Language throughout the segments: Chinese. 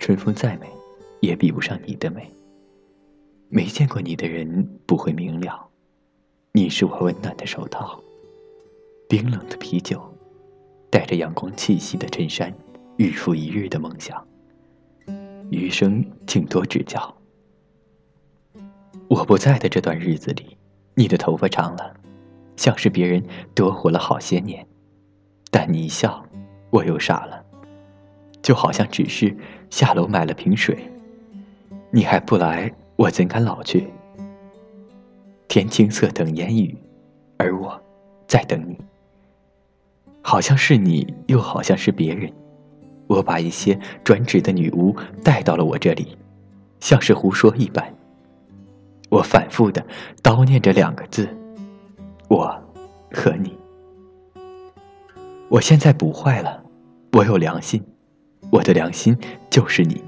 春风再美，也比不上你的美。没见过你的人不会明了，你是我温暖的手套，冰冷的啤酒，带着阳光气息的衬衫，日复一日的梦想。余生请多指教。我不在的这段日子里，你的头发长了，像是别人多活了好些年。但你一笑，我又傻了，就好像只是下楼买了瓶水，你还不来，我怎敢老去？天青色等烟雨，而我在等你。好像是你，又好像是别人。我把一些专职的女巫带到了我这里，像是胡说一般。我反复的叨念着两个字：我和你。我现在不坏了，我有良心，我的良心就是你。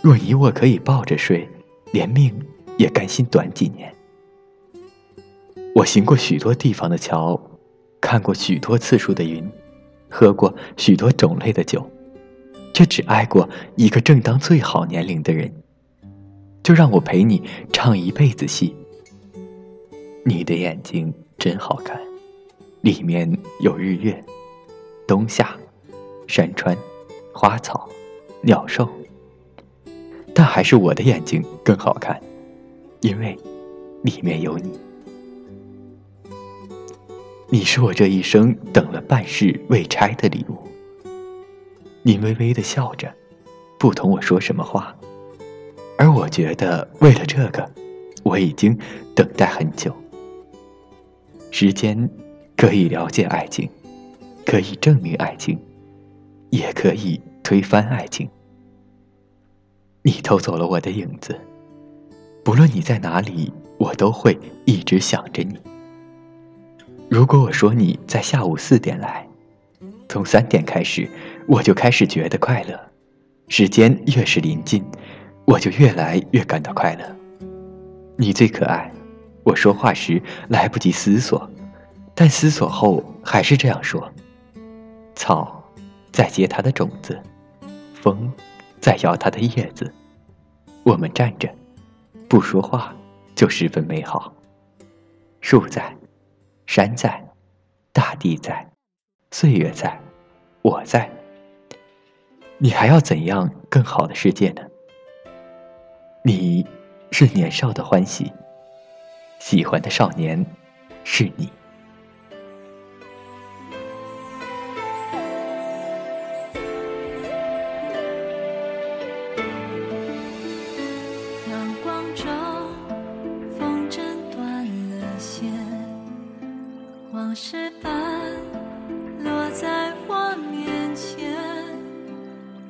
若你我可以抱着睡，连命也甘心短几年。我行过许多地方的桥，看过许多次数的云，喝过许多种类的酒，却只爱过一个正当最好年龄的人。就让我陪你唱一辈子戏。你的眼睛真好看。里面有日月、冬夏、山川、花草、鸟兽，但还是我的眼睛更好看，因为里面有你。你是我这一生等了半世未拆的礼物。你微微的笑着，不同我说什么话，而我觉得为了这个，我已经等待很久。时间。可以了解爱情，可以证明爱情，也可以推翻爱情。你偷走了我的影子，不论你在哪里，我都会一直想着你。如果我说你在下午四点来，从三点开始，我就开始觉得快乐。时间越是临近，我就越来越感到快乐。你最可爱，我说话时来不及思索。但思索后，还是这样说：草在结它的种子，风在摇它的叶子。我们站着，不说话，就十分美好。树在，山在，大地在，岁月在，我在。你还要怎样更好的世界呢？你是年少的欢喜，喜欢的少年是你。落石般落在我面前，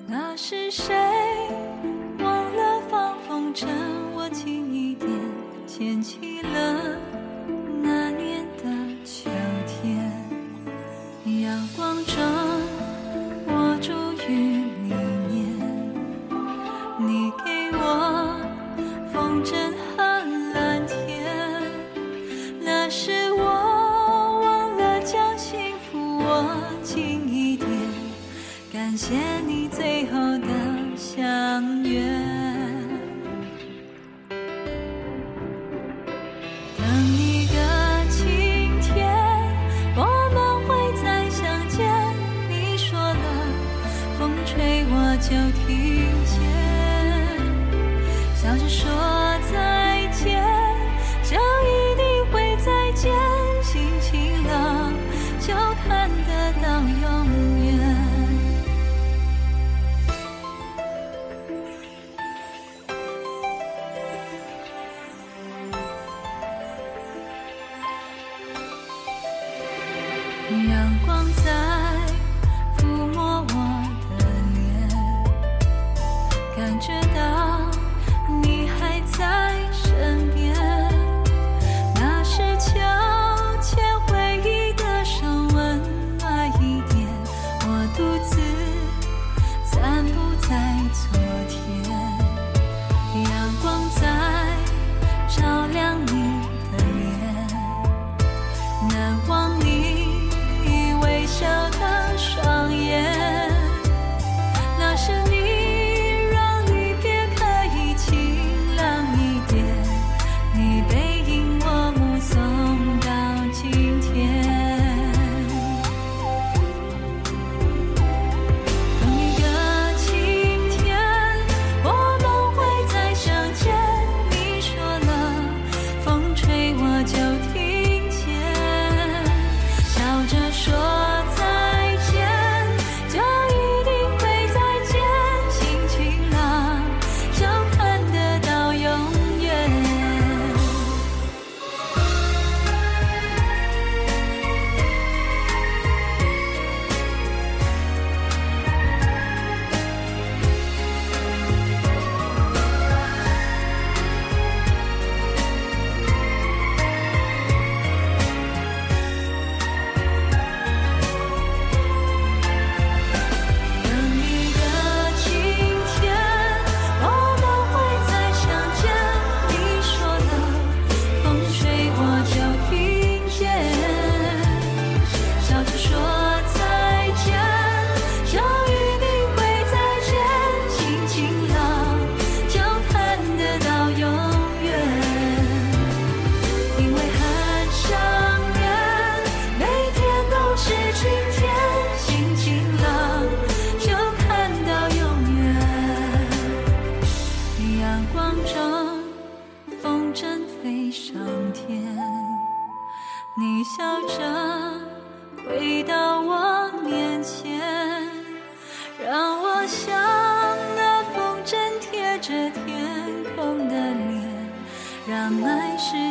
那是谁？忘了放风筝，握紧一点，捡起了。就听见，笑着你微笑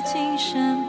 今生。